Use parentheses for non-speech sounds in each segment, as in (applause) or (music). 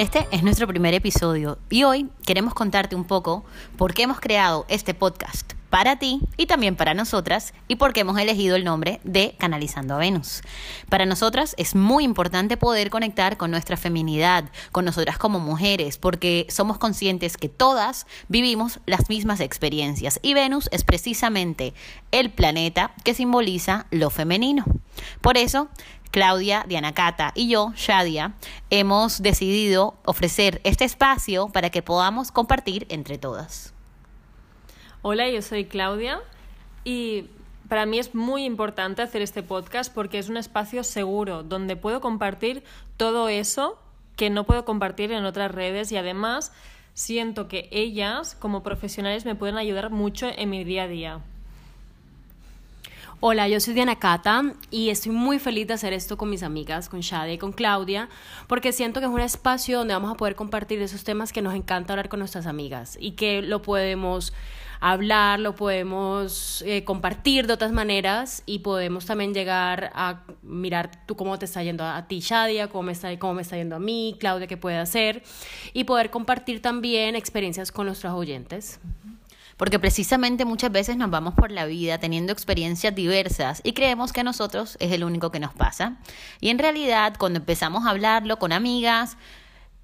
Este es nuestro primer episodio y hoy queremos contarte un poco por qué hemos creado este podcast para ti y también para nosotras y por qué hemos elegido el nombre de Canalizando a Venus. Para nosotras es muy importante poder conectar con nuestra feminidad, con nosotras como mujeres, porque somos conscientes que todas vivimos las mismas experiencias y Venus es precisamente el planeta que simboliza lo femenino. Por eso Claudia, Diana Cata y yo, Shadia, hemos decidido ofrecer este espacio para que podamos compartir entre todas. Hola, yo soy Claudia y para mí es muy importante hacer este podcast porque es un espacio seguro donde puedo compartir todo eso que no puedo compartir en otras redes y además siento que ellas como profesionales me pueden ayudar mucho en mi día a día. Hola, yo soy Diana Cata y estoy muy feliz de hacer esto con mis amigas, con Shadia y con Claudia, porque siento que es un espacio donde vamos a poder compartir esos temas que nos encanta hablar con nuestras amigas y que lo podemos hablar, lo podemos eh, compartir de otras maneras y podemos también llegar a mirar tú cómo te está yendo a ti, Shadia, cómo me está, cómo me está yendo a mí, Claudia, qué puede hacer y poder compartir también experiencias con nuestros oyentes porque precisamente muchas veces nos vamos por la vida teniendo experiencias diversas y creemos que a nosotros es el único que nos pasa. Y en realidad, cuando empezamos a hablarlo con amigas,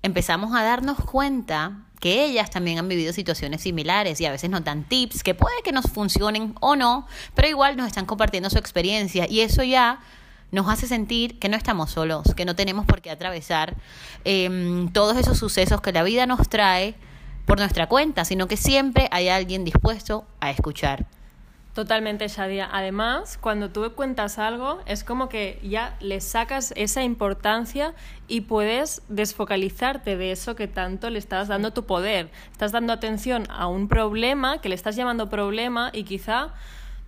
empezamos a darnos cuenta que ellas también han vivido situaciones similares y a veces nos dan tips que puede que nos funcionen o no, pero igual nos están compartiendo su experiencia y eso ya nos hace sentir que no estamos solos, que no tenemos por qué atravesar eh, todos esos sucesos que la vida nos trae por nuestra cuenta, sino que siempre hay alguien dispuesto a escuchar. Totalmente, Shadia. Además, cuando tú cuentas algo, es como que ya le sacas esa importancia y puedes desfocalizarte de eso que tanto le estás dando tu poder. Estás dando atención a un problema que le estás llamando problema y quizá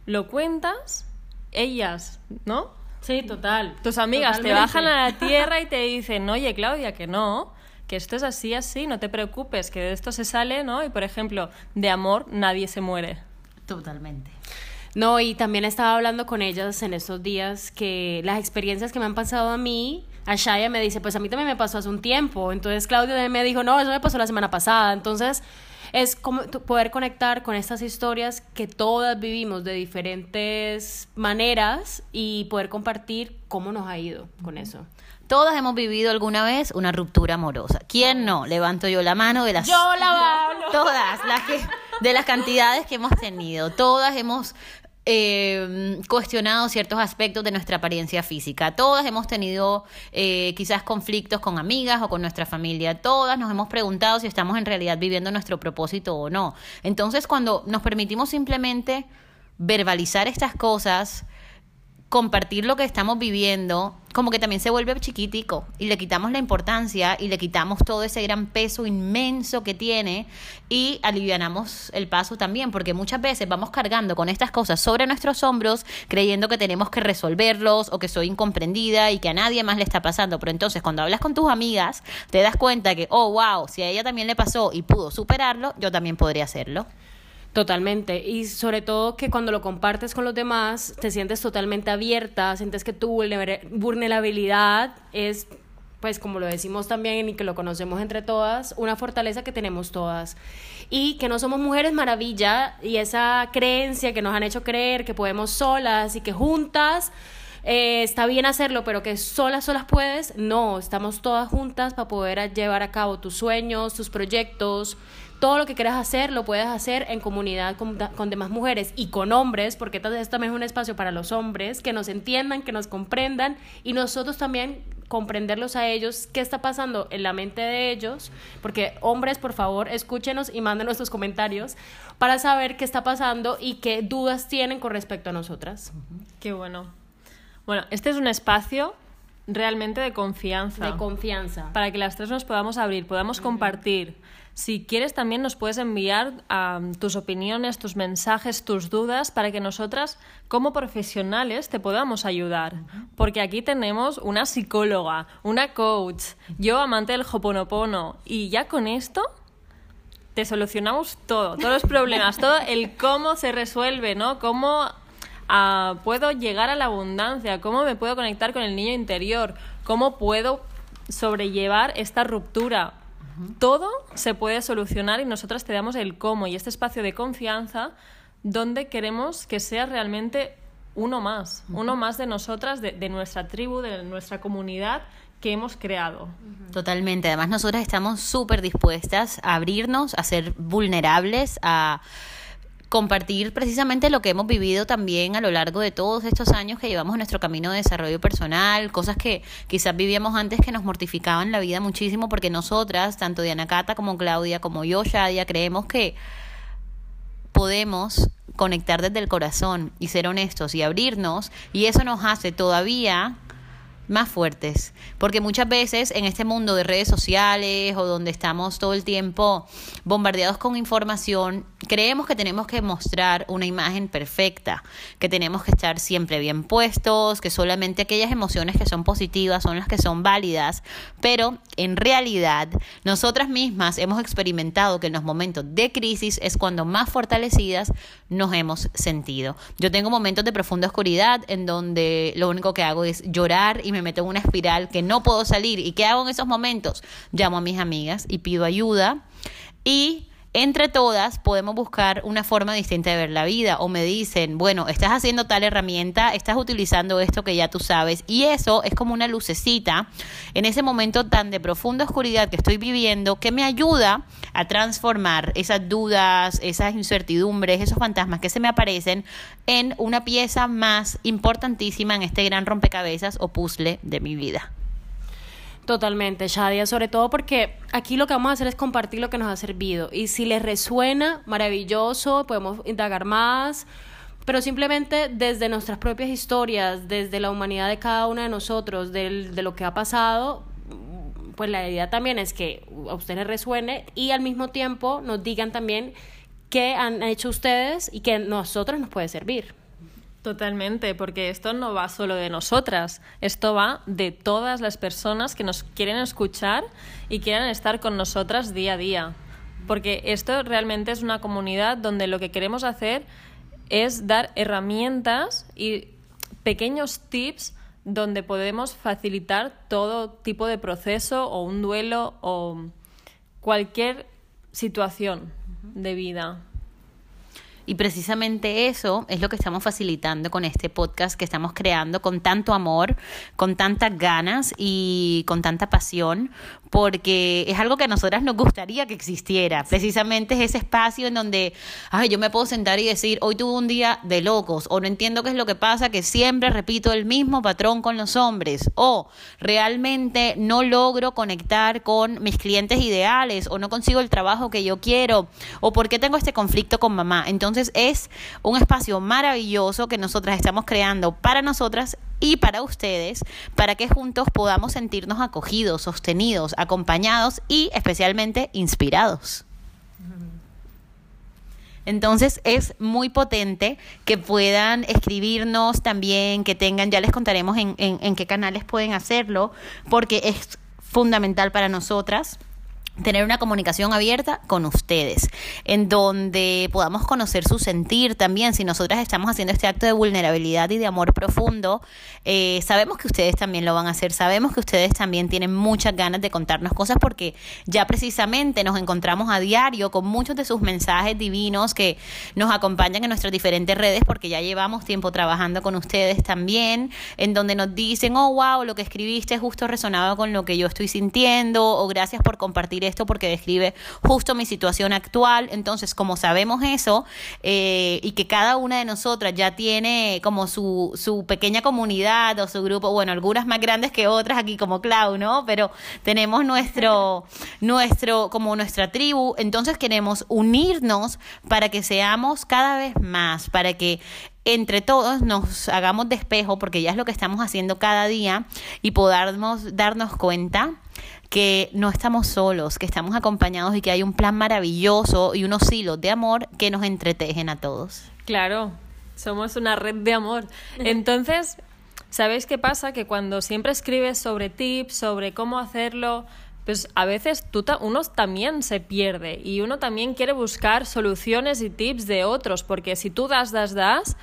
lo cuentas, ellas, ¿no? Sí, total. Tus amigas te bajan a la (laughs) tierra y te dicen, oye, Claudia, que no que esto es así, así, no te preocupes, que de esto se sale, ¿no? Y por ejemplo, de amor nadie se muere. Totalmente. No, y también estaba hablando con ellas en estos días que las experiencias que me han pasado a mí, a Shaya me dice, pues a mí también me pasó hace un tiempo. Entonces Claudia me dijo, no, eso me pasó la semana pasada. Entonces es como poder conectar con estas historias que todas vivimos de diferentes maneras y poder compartir cómo nos ha ido con eso. Todas hemos vivido alguna vez una ruptura amorosa. ¿Quién no? Levanto yo la mano de las Yo la (laughs) todas las que de las cantidades que hemos tenido. Todas hemos eh, cuestionado ciertos aspectos de nuestra apariencia física. Todas hemos tenido eh, quizás conflictos con amigas o con nuestra familia. Todas nos hemos preguntado si estamos en realidad viviendo nuestro propósito o no. Entonces, cuando nos permitimos simplemente verbalizar estas cosas, compartir lo que estamos viviendo, como que también se vuelve chiquitico y le quitamos la importancia y le quitamos todo ese gran peso inmenso que tiene y alivianamos el paso también, porque muchas veces vamos cargando con estas cosas sobre nuestros hombros creyendo que tenemos que resolverlos o que soy incomprendida y que a nadie más le está pasando, pero entonces cuando hablas con tus amigas te das cuenta que, oh, wow, si a ella también le pasó y pudo superarlo, yo también podría hacerlo. Totalmente. Y sobre todo que cuando lo compartes con los demás, te sientes totalmente abierta, sientes que tu vulnerabilidad es, pues como lo decimos también y que lo conocemos entre todas, una fortaleza que tenemos todas. Y que no somos mujeres maravilla y esa creencia que nos han hecho creer que podemos solas y que juntas... Eh, está bien hacerlo, pero que solas, solas puedes, no, estamos todas juntas para poder llevar a cabo tus sueños, tus proyectos, todo lo que quieras hacer lo puedes hacer en comunidad con, demás mujeres y con hombres, porque esto también es un espacio para los hombres, que nos entiendan, que nos comprendan y nosotros también comprenderlos a ellos, qué está pasando en la mente de ellos, porque hombres, por favor, escúchenos y manden nuestros comentarios para saber qué está pasando y qué dudas tienen con respecto a nosotras. Qué bueno. Bueno, este es un espacio realmente de confianza. De confianza. para que las tres nos podamos abrir, podamos compartir. Si quieres, también nos puedes enviar tus opiniones, tus mensajes, tus dudas, para que nosotras, como profesionales, te podamos ayudar. Porque aquí tenemos una psicóloga, una coach, yo amante del Hoponopono, y ya con esto te solucionamos todo, todos los problemas, (laughs) todo el cómo se resuelve, ¿no? Cómo ah, puedo llegar a la abundancia, cómo me puedo conectar con el niño interior, cómo puedo sobrellevar esta ruptura. Todo se puede solucionar y nosotras te damos el cómo y este espacio de confianza donde queremos que sea realmente uno más, uno más de nosotras, de, de nuestra tribu, de nuestra comunidad que hemos creado. Totalmente. Además, nosotras estamos súper dispuestas a abrirnos, a ser vulnerables, a compartir precisamente lo que hemos vivido también a lo largo de todos estos años que llevamos en nuestro camino de desarrollo personal, cosas que quizás vivíamos antes que nos mortificaban la vida muchísimo porque nosotras, tanto Diana Cata como Claudia, como yo, Shadia, creemos que podemos conectar desde el corazón y ser honestos y abrirnos y eso nos hace todavía más fuertes, porque muchas veces en este mundo de redes sociales o donde estamos todo el tiempo bombardeados con información, creemos que tenemos que mostrar una imagen perfecta, que tenemos que estar siempre bien puestos, que solamente aquellas emociones que son positivas son las que son válidas, pero en realidad nosotras mismas hemos experimentado que en los momentos de crisis es cuando más fortalecidas nos hemos sentido. Yo tengo momentos de profunda oscuridad en donde lo único que hago es llorar y me meto en una espiral que no puedo salir. ¿Y qué hago en esos momentos? Llamo a mis amigas y pido ayuda y entre todas podemos buscar una forma distinta de ver la vida o me dicen, bueno, estás haciendo tal herramienta, estás utilizando esto que ya tú sabes y eso es como una lucecita en ese momento tan de profunda oscuridad que estoy viviendo que me ayuda a transformar esas dudas, esas incertidumbres, esos fantasmas que se me aparecen en una pieza más importantísima en este gran rompecabezas o puzzle de mi vida. Totalmente, Shadia, sobre todo porque aquí lo que vamos a hacer es compartir lo que nos ha servido. Y si les resuena, maravilloso, podemos indagar más, pero simplemente desde nuestras propias historias, desde la humanidad de cada una de nosotros, del- de lo que ha pasado, pues la idea también es que a usted les resuene y al mismo tiempo nos digan también qué han hecho ustedes y que a nosotros nos puede servir. Totalmente, porque esto no va solo de nosotras, esto va de todas las personas que nos quieren escuchar y quieren estar con nosotras día a día. Porque esto realmente es una comunidad donde lo que queremos hacer es dar herramientas y pequeños tips donde podemos facilitar todo tipo de proceso o un duelo o cualquier situación de vida. Y precisamente eso es lo que estamos facilitando con este podcast que estamos creando con tanto amor, con tantas ganas y con tanta pasión, porque es algo que a nosotras nos gustaría que existiera. Precisamente es ese espacio en donde ay, yo me puedo sentar y decir, hoy tuve un día de locos, o no entiendo qué es lo que pasa, que siempre repito el mismo patrón con los hombres, o realmente no logro conectar con mis clientes ideales, o no consigo el trabajo que yo quiero, o por qué tengo este conflicto con mamá. Entonces es un espacio maravilloso que nosotras estamos creando para nosotras y para ustedes, para que juntos podamos sentirnos acogidos, sostenidos, acompañados y especialmente inspirados. Entonces es muy potente que puedan escribirnos también, que tengan, ya les contaremos en, en, en qué canales pueden hacerlo, porque es fundamental para nosotras tener una comunicación abierta con ustedes, en donde podamos conocer su sentir también. Si nosotras estamos haciendo este acto de vulnerabilidad y de amor profundo, eh, sabemos que ustedes también lo van a hacer, sabemos que ustedes también tienen muchas ganas de contarnos cosas porque ya precisamente nos encontramos a diario con muchos de sus mensajes divinos que nos acompañan en nuestras diferentes redes porque ya llevamos tiempo trabajando con ustedes también, en donde nos dicen, oh, wow, lo que escribiste justo resonaba con lo que yo estoy sintiendo, o gracias por compartir esto porque describe justo mi situación actual. Entonces, como sabemos eso eh, y que cada una de nosotras ya tiene como su, su pequeña comunidad o su grupo, bueno, algunas más grandes que otras aquí como Clau, ¿no? Pero tenemos nuestro, nuestro, como nuestra tribu, entonces queremos unirnos para que seamos cada vez más, para que entre todos nos hagamos despejo, porque ya es lo que estamos haciendo cada día, y podamos darnos cuenta que no estamos solos, que estamos acompañados y que hay un plan maravilloso y unos hilos de amor que nos entretejen a todos. Claro, somos una red de amor. (laughs) Entonces, ¿sabéis qué pasa? Que cuando siempre escribes sobre tips, sobre cómo hacerlo, pues a veces tú uno también se pierde y uno también quiere buscar soluciones y tips de otros, porque si tú das, das, das,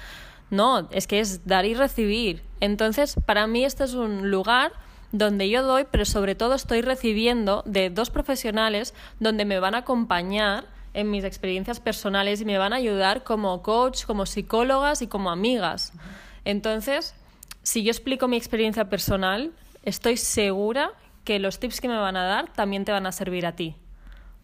no, es que es dar y recibir. Entonces, para mí este es un lugar donde yo doy, pero sobre todo estoy recibiendo de dos profesionales donde me van a acompañar en mis experiencias personales y me van a ayudar como coach, como psicólogas y como amigas. Entonces, si yo explico mi experiencia personal, estoy segura que los tips que me van a dar también te van a servir a ti.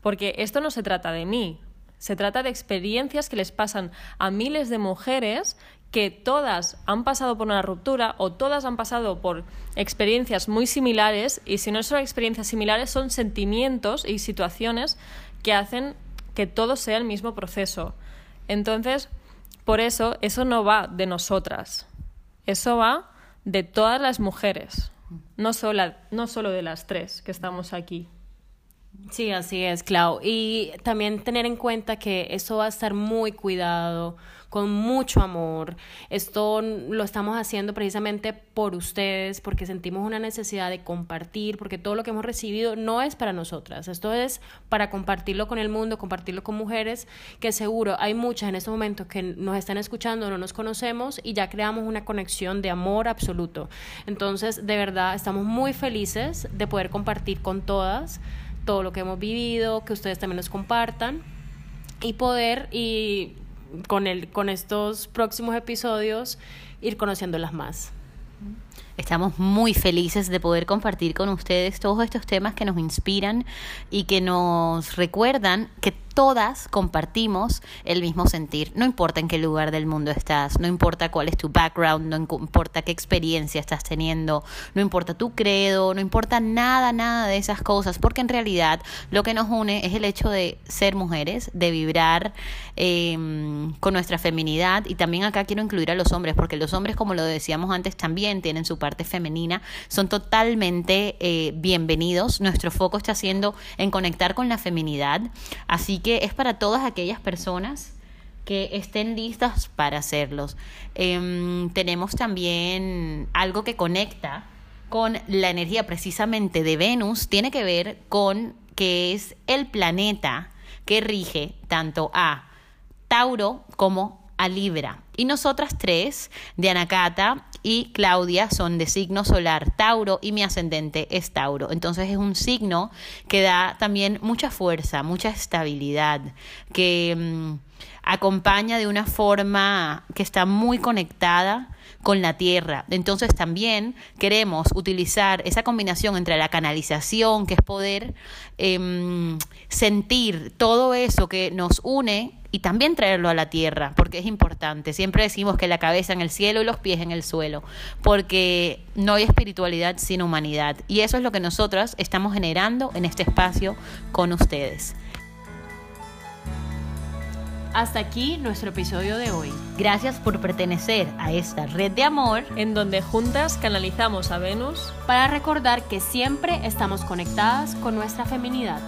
Porque esto no se trata de mí, se trata de experiencias que les pasan a miles de mujeres que todas han pasado por una ruptura o todas han pasado por experiencias muy similares y si no son experiencias similares son sentimientos y situaciones que hacen que todo sea el mismo proceso. Entonces, por eso, eso no va de nosotras, eso va de todas las mujeres, no solo, no solo de las tres que estamos aquí. Sí, así es, Clau. Y también tener en cuenta que eso va a estar muy cuidado, con mucho amor. Esto lo estamos haciendo precisamente por ustedes, porque sentimos una necesidad de compartir, porque todo lo que hemos recibido no es para nosotras, esto es para compartirlo con el mundo, compartirlo con mujeres, que seguro hay muchas en este momento que nos están escuchando, no nos conocemos y ya creamos una conexión de amor absoluto. Entonces, de verdad, estamos muy felices de poder compartir con todas todo lo que hemos vivido, que ustedes también nos compartan y poder y con, el, con estos próximos episodios ir conociéndolas más. Estamos muy felices de poder compartir con ustedes todos estos temas que nos inspiran y que nos recuerdan que todas compartimos el mismo sentir. No importa en qué lugar del mundo estás, no importa cuál es tu background, no importa qué experiencia estás teniendo, no importa tu credo, no importa nada, nada de esas cosas, porque en realidad lo que nos une es el hecho de ser mujeres, de vibrar em, con nuestra feminidad y también acá quiero incluir a los hombres, porque los hombres, como lo decíamos antes, también tienen su parte femenina, son totalmente eh, bienvenidos. Nuestro foco está siendo en conectar con la feminidad, así que es para todas aquellas personas que estén listas para hacerlos. Em, tenemos también algo que conecta con la energía precisamente de Venus, tiene que ver con que es el planeta que rige tanto a Tauro como a Libra. Y nosotras tres, de Anacata y Claudia, son de signo solar Tauro y mi ascendente es Tauro. Entonces es un signo que da también mucha fuerza, mucha estabilidad, que mm, acompaña de una forma que está muy conectada con la tierra. Entonces también queremos utilizar esa combinación entre la canalización, que es poder em, sentir todo eso que nos une y también traerlo a la tierra, porque es importante. Siempre decimos que la cabeza en el cielo y los pies en el suelo, porque no hay espiritualidad sin humanidad. Y eso es lo que nosotras estamos generando en este espacio con ustedes. Hasta aquí nuestro episodio de hoy. Gracias por pertenecer a esta red de amor en donde juntas canalizamos a Venus para recordar que siempre estamos conectadas con nuestra feminidad.